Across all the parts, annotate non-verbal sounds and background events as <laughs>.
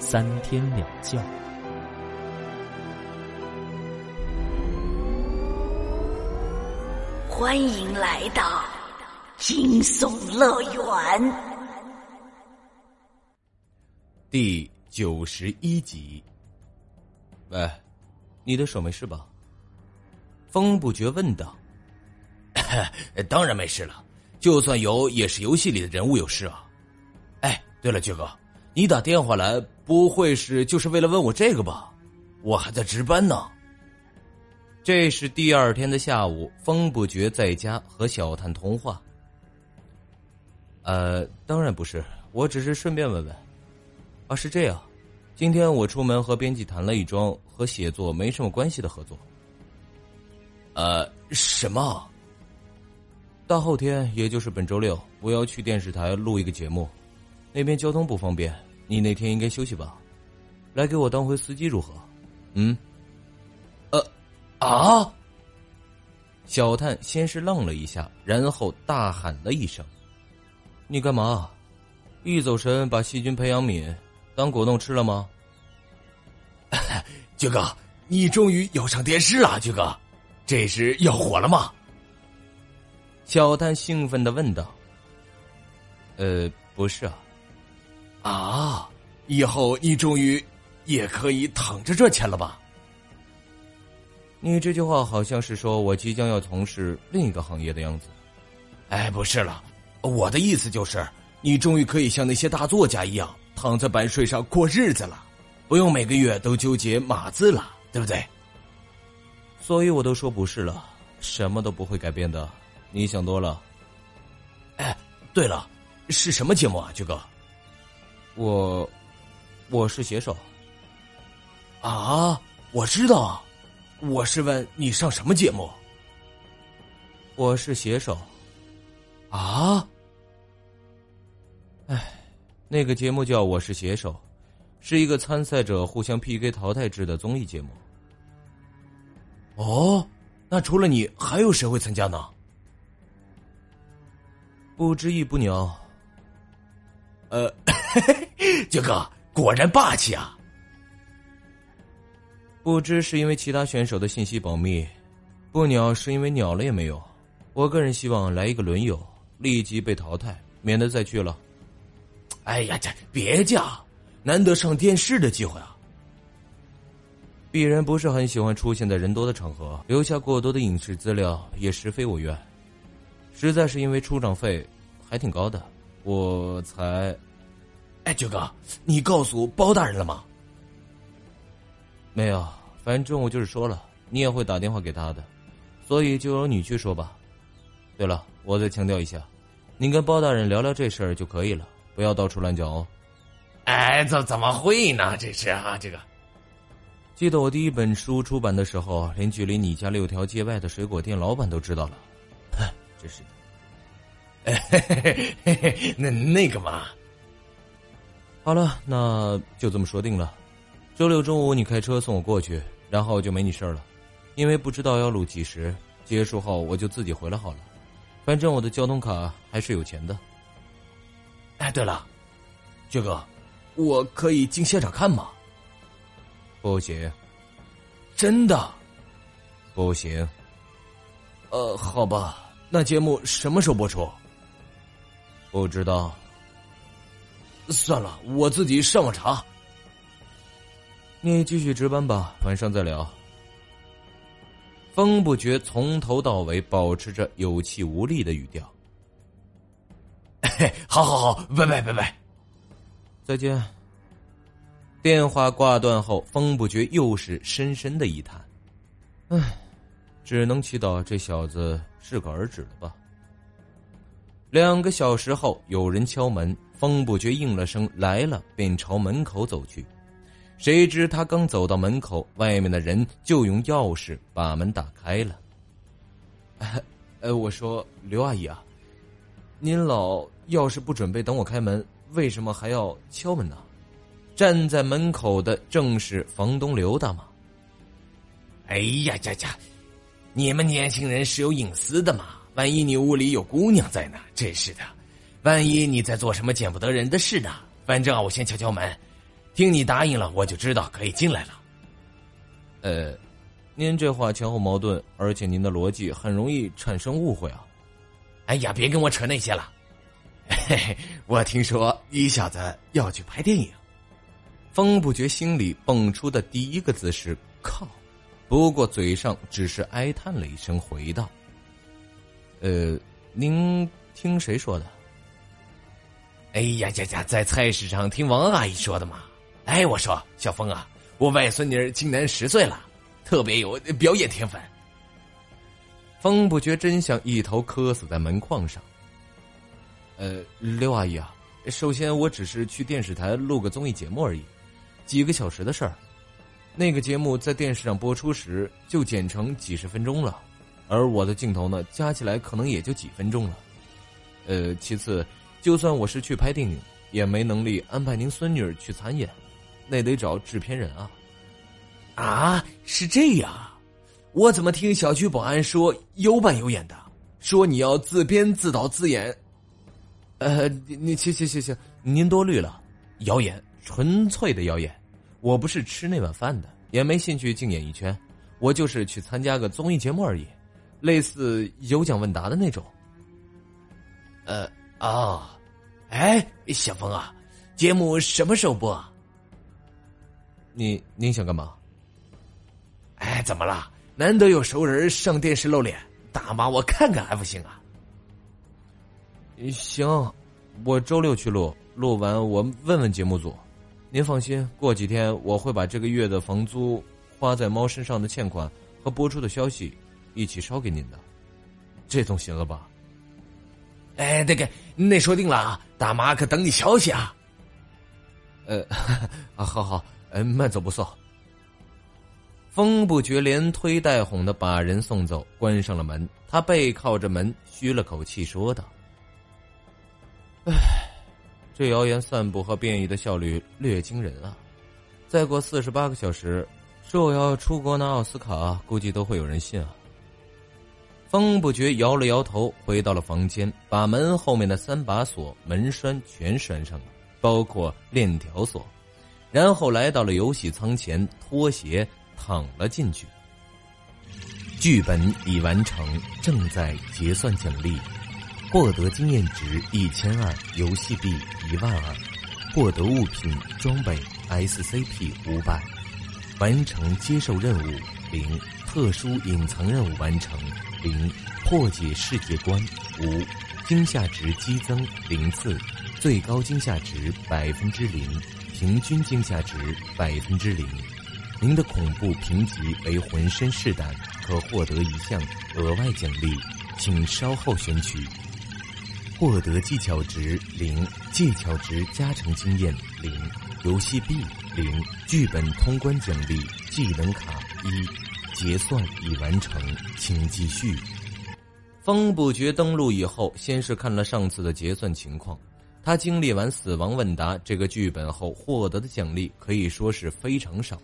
三天两觉。欢迎来到惊悚乐园第九十一集。喂，你的手没事吧？风不觉问道。<laughs> 当然没事了，就算有，也是游戏里的人物有事啊。哎，对了，爵哥，你打电话来不会是就是为了问我这个吧？我还在值班呢。这是第二天的下午，风不觉在家和小探通话。呃，当然不是，我只是顺便问问。啊，是这样，今天我出门和编辑谈了一桩和写作没什么关系的合作。呃，什么？大后天，也就是本周六，我要去电视台录一个节目，那边交通不方便，你那天应该休息吧？来给我当回司机如何？嗯？呃，啊！小探先是愣了一下，然后大喊了一声：“你干嘛？一走神把细菌培养皿当果冻吃了吗？” <laughs> 军哥，你终于要上电视了，军哥，这是要火了吗？小探兴奋的问道：“呃，不是啊，啊，以后你终于也可以躺着赚钱了吧？”你这句话好像是说我即将要从事另一个行业的样子。哎，不是了，我的意思就是你终于可以像那些大作家一样躺在版税上过日子了，不用每个月都纠结码字了，对不对？所以我都说不是了，什么都不会改变的。你想多了。哎，对了，是什么节目啊，菊哥？我，我是写手。啊，我知道，我是问你上什么节目？我是写手。啊？哎，那个节目叫《我是写手》，是一个参赛者互相 PK 淘汰制的综艺节目。哦，那除了你，还有谁会参加呢？不知意不鸟，呃，<laughs> 杰哥果然霸气啊！不知是因为其他选手的信息保密，不鸟是因为鸟了也没有。我个人希望来一个轮游，立即被淘汰，免得再去了。哎呀，这别犟，难得上电视的机会啊！鄙人不是很喜欢出现在人多的场合，留下过多的影视资料也实非我愿。实在是因为出场费还挺高的，我才。哎，九哥，你告诉包大人了吗？没有，反正我就是说了，你也会打电话给他的，所以就由你去说吧。对了，我再强调一下，你跟包大人聊聊这事儿就可以了，不要到处乱讲哦。哎，怎怎么会呢？这是啊，这个。记得我第一本书出版的时候，连距离你家六条街外的水果店老板都知道了。真是的，嘿嘿嘿那那个嘛，好了，那就这么说定了。周六中午你开车送我过去，然后就没你事儿了。因为不知道要录几时，结束后我就自己回来好了。反正我的交通卡还是有钱的。哎，对了，爵哥，我可以进现场看吗？不行，真的不行。呃，好吧。那节目什么时候播出？不知道。算了，我自己上网查。你继续值班吧，晚上再聊。风不觉从头到尾保持着有气无力的语调。<laughs> 好好好，拜拜拜拜，再见。电话挂断后，风不觉又是深深的一叹：“唉。”只能祈祷这小子适可而止了吧。两个小时后，有人敲门，风不觉应了声“来了”，便朝门口走去。谁知他刚走到门口，外面的人就用钥匙把门打开了。<laughs> 呃，我说刘阿姨啊，您老要是不准备等我开门，为什么还要敲门呢？站在门口的正是房东刘大妈。哎呀呀呀！你们年轻人是有隐私的嘛？万一你屋里有姑娘在呢？真是的，万一你在做什么见不得人的事呢？反正啊，我先敲敲门。听你答应了，我就知道可以进来了。呃，您这话前后矛盾，而且您的逻辑很容易产生误会啊！哎呀，别跟我扯那些了。嘿嘿，我听说你小子要去拍电影。风不觉心里蹦出的第一个字是“靠”，不过嘴上只是哀叹了一声，回道：“呃，您听谁说的？”哎呀呀呀，在菜市场听王阿姨说的嘛。哎，我说小峰啊，我外孙女今年十岁了，特别有表演天分。风不觉真想一头磕死在门框上。呃，刘阿姨啊，首先我只是去电视台录个综艺节目而已，几个小时的事儿。那个节目在电视上播出时就剪成几十分钟了，而我的镜头呢，加起来可能也就几分钟了。呃，其次，就算我是去拍电影，也没能力安排您孙女去参演。那得找制片人啊！啊，是这样，我怎么听小区保安说有板有眼的，说你要自编自导自演？呃，你行行行行，您多虑了，谣言，纯粹的谣言。我不是吃那碗饭的，也没兴趣进演艺圈，我就是去参加个综艺节目而已，类似有奖问答的那种。呃啊，哎，小峰啊，节目什么时候播？你您想干嘛？哎，怎么了？难得有熟人上电视露脸，大妈我看看还不行啊？行，我周六去录，录完我问问节目组。您放心，过几天我会把这个月的房租、花在猫身上的欠款和播出的消息一起捎给您的。这总行了吧？哎，那个，那说定了啊！大妈可等你消息啊。呃，啊，好好。嗯，慢走不送。风不觉连推带哄的把人送走，关上了门。他背靠着门，吁了口气，说道：“唉，这谣言散布和变异的效率略惊人啊！再过四十八个小时，说我要出国拿奥斯卡，估计都会有人信啊。”风不觉摇了摇头，回到了房间，把门后面的三把锁门栓全拴上了，包括链条锁。然后来到了游戏舱前，脱鞋躺了进去。剧本已完成，正在结算奖励，获得经验值一千二，游戏币一万二，获得物品装备 SCP 五百，完成接受任务零，特殊隐藏任务完成零，破解世界观五，惊吓值激增零次，最高惊吓值百分之零。平均惊吓值百分之零，您的恐怖评级为浑身是胆，可获得一项额外奖励，请稍后选取。获得技巧值零，技巧值加成经验零，游戏币零，剧本通关奖励技能卡一，结算已完成，请继续。风不觉登录以后，先是看了上次的结算情况。他经历完死亡问答这个剧本后，获得的奖励可以说是非常少，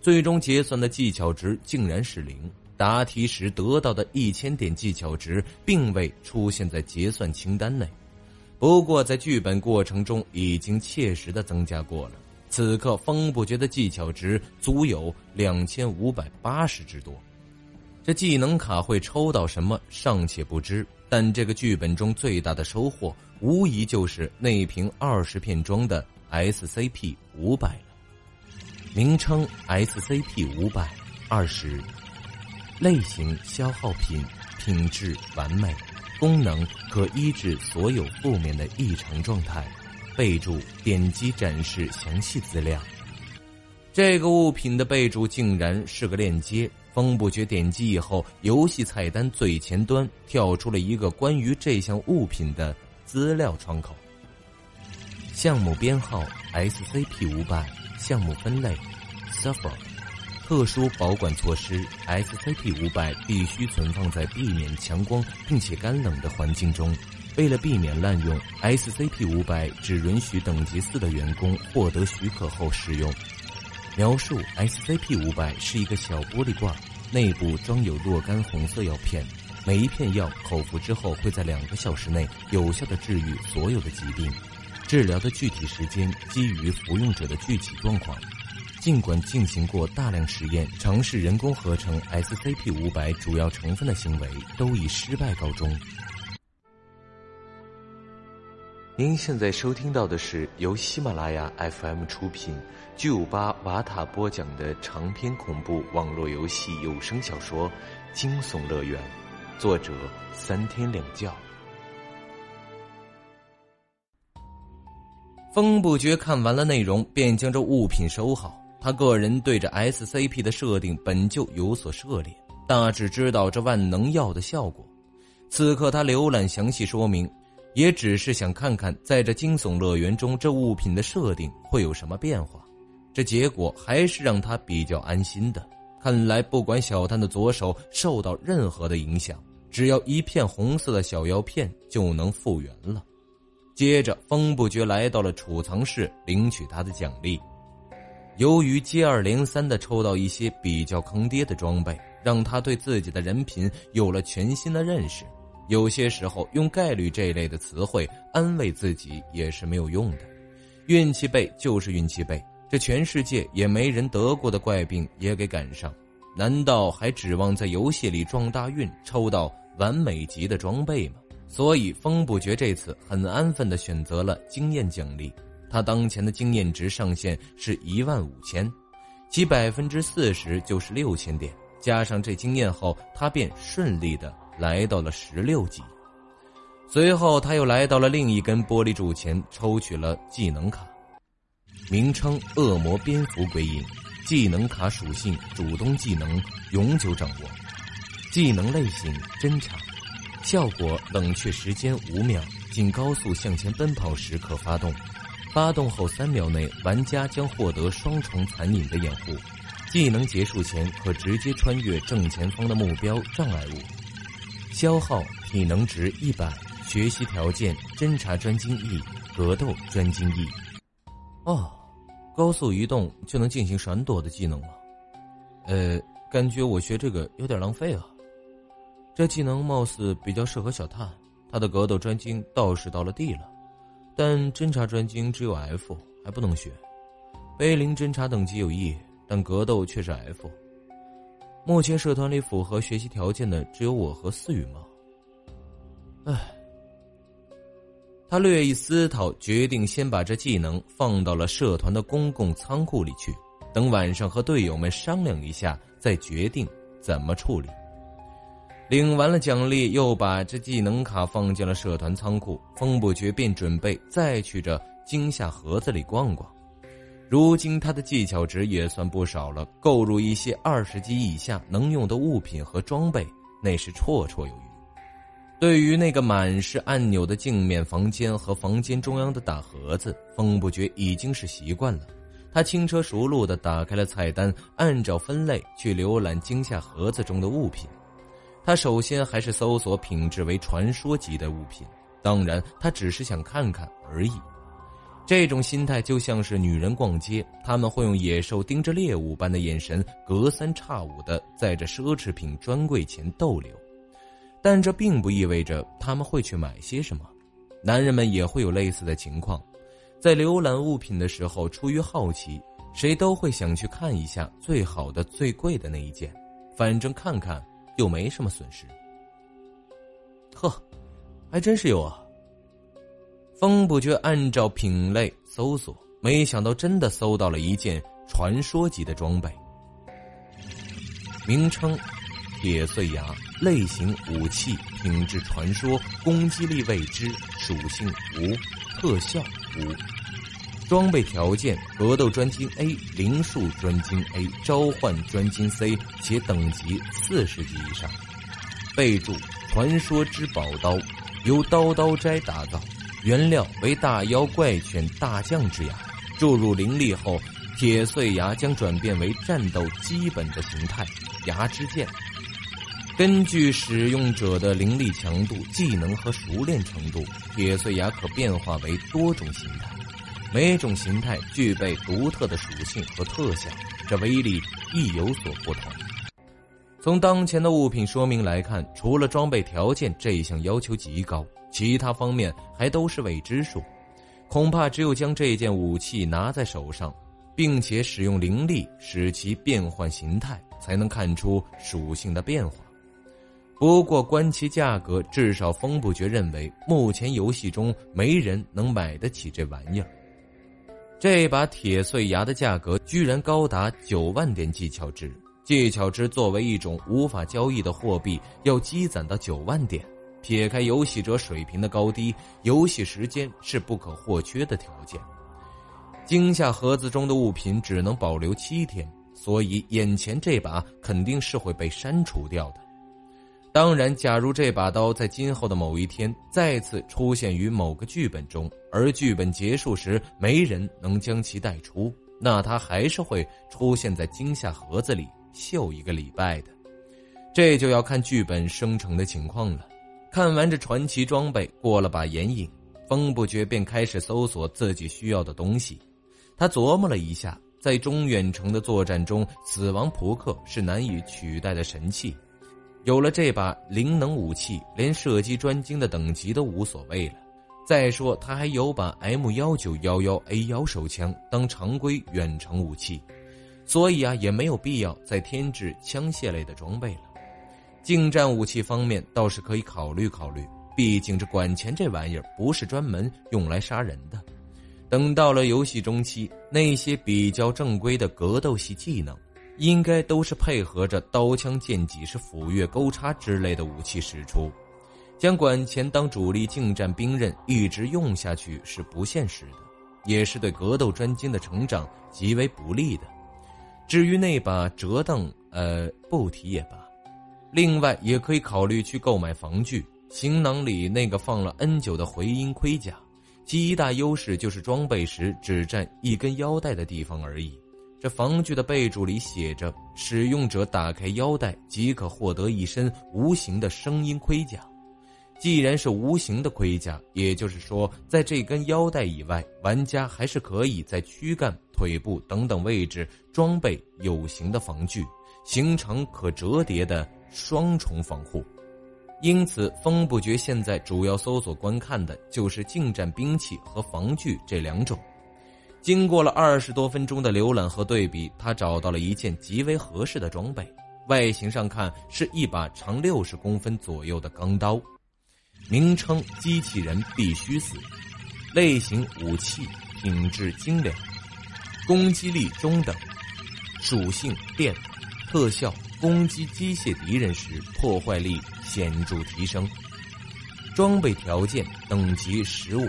最终结算的技巧值竟然是零。答题时得到的一千点技巧值并未出现在结算清单内，不过在剧本过程中已经切实的增加过了。此刻风不绝的技巧值足有两千五百八十之多，这技能卡会抽到什么尚且不知，但这个剧本中最大的收获。无疑就是那瓶二十片装的 SCP 五百了，名称 SCP 五百二十，类型消耗品，品质完美，功能可医治所有负面的异常状态。备注：点击展示详细资料。这个物品的备注竟然是个链接。风不觉点击以后，游戏菜单最前端跳出了一个关于这项物品的。资料窗口，项目编号 SCP 五百，项目分类 Suffer，特殊保管措施 SCP 五百必须存放在避免强光并且干冷的环境中。为了避免滥用，SCP 五百只允许等级四的员工获得许可后使用。描述：SCP 五百是一个小玻璃罐，内部装有若干红色药片，每一片药口服之后会在两个小时内有效的治愈所有的疾病。治疗的具体时间基于服用者的具体状况。尽管进行过大量实验，尝试人工合成 SCP 五百主要成分的行为都以失败告终。您现在收听到的是由喜马拉雅 FM 出品、巨五八瓦塔播讲的长篇恐怖网络游戏有声小说《惊悚乐园》，作者三天两觉。风不觉看完了内容，便将这物品收好。他个人对着 SCP 的设定本就有所涉猎，大致知道这万能药的效果。此刻他浏览详细说明。也只是想看看，在这惊悚乐园中，这物品的设定会有什么变化。这结果还是让他比较安心的。看来，不管小丹的左手受到任何的影响，只要一片红色的小药片就能复原了。接着，风不觉来到了储藏室领取他的奖励。由于接二连三的抽到一些比较坑爹的装备，让他对自己的人品有了全新的认识。有些时候，用概率这一类的词汇安慰自己也是没有用的。运气背就是运气背，这全世界也没人得过的怪病也给赶上，难道还指望在游戏里撞大运抽到完美级的装备吗？所以风不觉这次很安分的选择了经验奖励。他当前的经验值上限是一万五千，其百分之四十就是六千点，加上这经验后，他便顺利的。来到了十六级，随后他又来到了另一根玻璃柱前，抽取了技能卡，名称“恶魔蝙蝠鬼影”，技能卡属性主动技能，永久掌握，技能类型侦查，效果冷却时间五秒，仅高速向前奔跑时可发动，发动后三秒内玩家将获得双重残影的掩护，技能结束前可直接穿越正前方的目标障碍物。消耗体能值一百，学习条件侦查专精 E，格斗专精 E。哦，高速移动就能进行闪躲的技能了。呃，感觉我学这个有点浪费啊。这技能貌似比较适合小探，他的格斗专精倒是到了 D 了，但侦查专精只有 F，还不能学。碑林侦查等级有 E，但格斗却是 F。目前社团里符合学习条件的只有我和思雨吗？唉，他略一思考，决定先把这技能放到了社团的公共仓库里去，等晚上和队友们商量一下，再决定怎么处理。领完了奖励，又把这技能卡放进了社团仓库，风不觉便准备再去这惊吓盒子里逛逛。如今他的技巧值也算不少了，购入一些二十级以下能用的物品和装备，那是绰绰有余。对于那个满是按钮的镜面房间和房间中央的大盒子，风不觉已经是习惯了。他轻车熟路地打开了菜单，按照分类去浏览惊吓盒子中的物品。他首先还是搜索品质为传说级的物品，当然，他只是想看看而已。这种心态就像是女人逛街，他们会用野兽盯着猎物般的眼神，隔三差五的在这奢侈品专柜前逗留。但这并不意味着他们会去买些什么。男人们也会有类似的情况，在浏览物品的时候，出于好奇，谁都会想去看一下最好的、最贵的那一件，反正看看又没什么损失。呵，还真是有啊。风不觉按照品类搜索，没想到真的搜到了一件传说级的装备。名称：铁碎牙，类型：武器，品质：传说，攻击力未知，属性：无，特效：无。装备条件：格斗专精 A，灵术专精 A，召唤专精 C，且等级四十级以上。备注：传说之宝刀，由刀刀斋打造。原料为大妖怪犬大将之牙，注入灵力后，铁碎牙将转变为战斗基本的形态——牙之剑。根据使用者的灵力强度、技能和熟练程度，铁碎牙可变化为多种形态，每种形态具备独特的属性和特效，这威力亦有所不同。从当前的物品说明来看，除了装备条件这一项要求极高，其他方面还都是未知数。恐怕只有将这件武器拿在手上，并且使用灵力使其变换形态，才能看出属性的变化。不过，观其价格，至少风不绝认为，目前游戏中没人能买得起这玩意儿。这把铁碎牙的价格居然高达九万点技巧值，技巧值作为一种无法交易的货币，要积攒到九万点。撇开游戏者水平的高低，游戏时间是不可或缺的条件。惊吓盒子中的物品只能保留七天，所以眼前这把肯定是会被删除掉的。当然，假如这把刀在今后的某一天再次出现于某个剧本中，而剧本结束时没人能将其带出，那它还是会出现在惊吓盒子里秀一个礼拜的。这就要看剧本生成的情况了。看完这传奇装备，过了把眼瘾，风不觉便开始搜索自己需要的东西。他琢磨了一下，在中远程的作战中，死亡扑克是难以取代的神器。有了这把灵能武器，连射击专精的等级都无所谓了。再说，他还有把 M 幺九幺幺 A 幺手枪当常规远程武器，所以啊，也没有必要再添置枪械类的装备了。近战武器方面倒是可以考虑考虑，毕竟这管钳这玩意儿不是专门用来杀人的。等到了游戏中期，那些比较正规的格斗系技能。应该都是配合着刀枪剑戟是斧钺钩叉之类的武器使出，将管钳当主力近战兵刃一直用下去是不现实的，也是对格斗专精的成长极为不利的。至于那把折凳，呃，不提也罢。另外，也可以考虑去购买防具。行囊里那个放了 N 九的回音盔甲，其一大优势就是装备时只占一根腰带的地方而已。这防具的备注里写着：“使用者打开腰带即可获得一身无形的声音盔甲。”既然是无形的盔甲，也就是说，在这根腰带以外，玩家还是可以在躯干、腿部等等位置装备有形的防具，形成可折叠的双重防护。因此，风不绝现在主要搜索观看的就是近战兵器和防具这两种。经过了二十多分钟的浏览和对比，他找到了一件极为合适的装备。外形上看是一把长六十公分左右的钢刀，名称“机器人必须死”，类型武器，品质精良，攻击力中等，属性电，特效攻击机械敌人时破坏力显著提升，装备条件等级十五。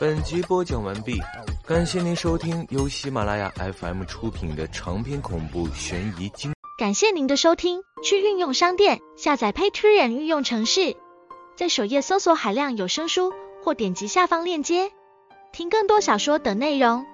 本集播讲完毕，感谢您收听由喜马拉雅 FM 出品的长篇恐怖悬疑惊。感谢您的收听，去运用商店下载 Patreon 运用城市，在首页搜索海量有声书，或点击下方链接听更多小说等内容。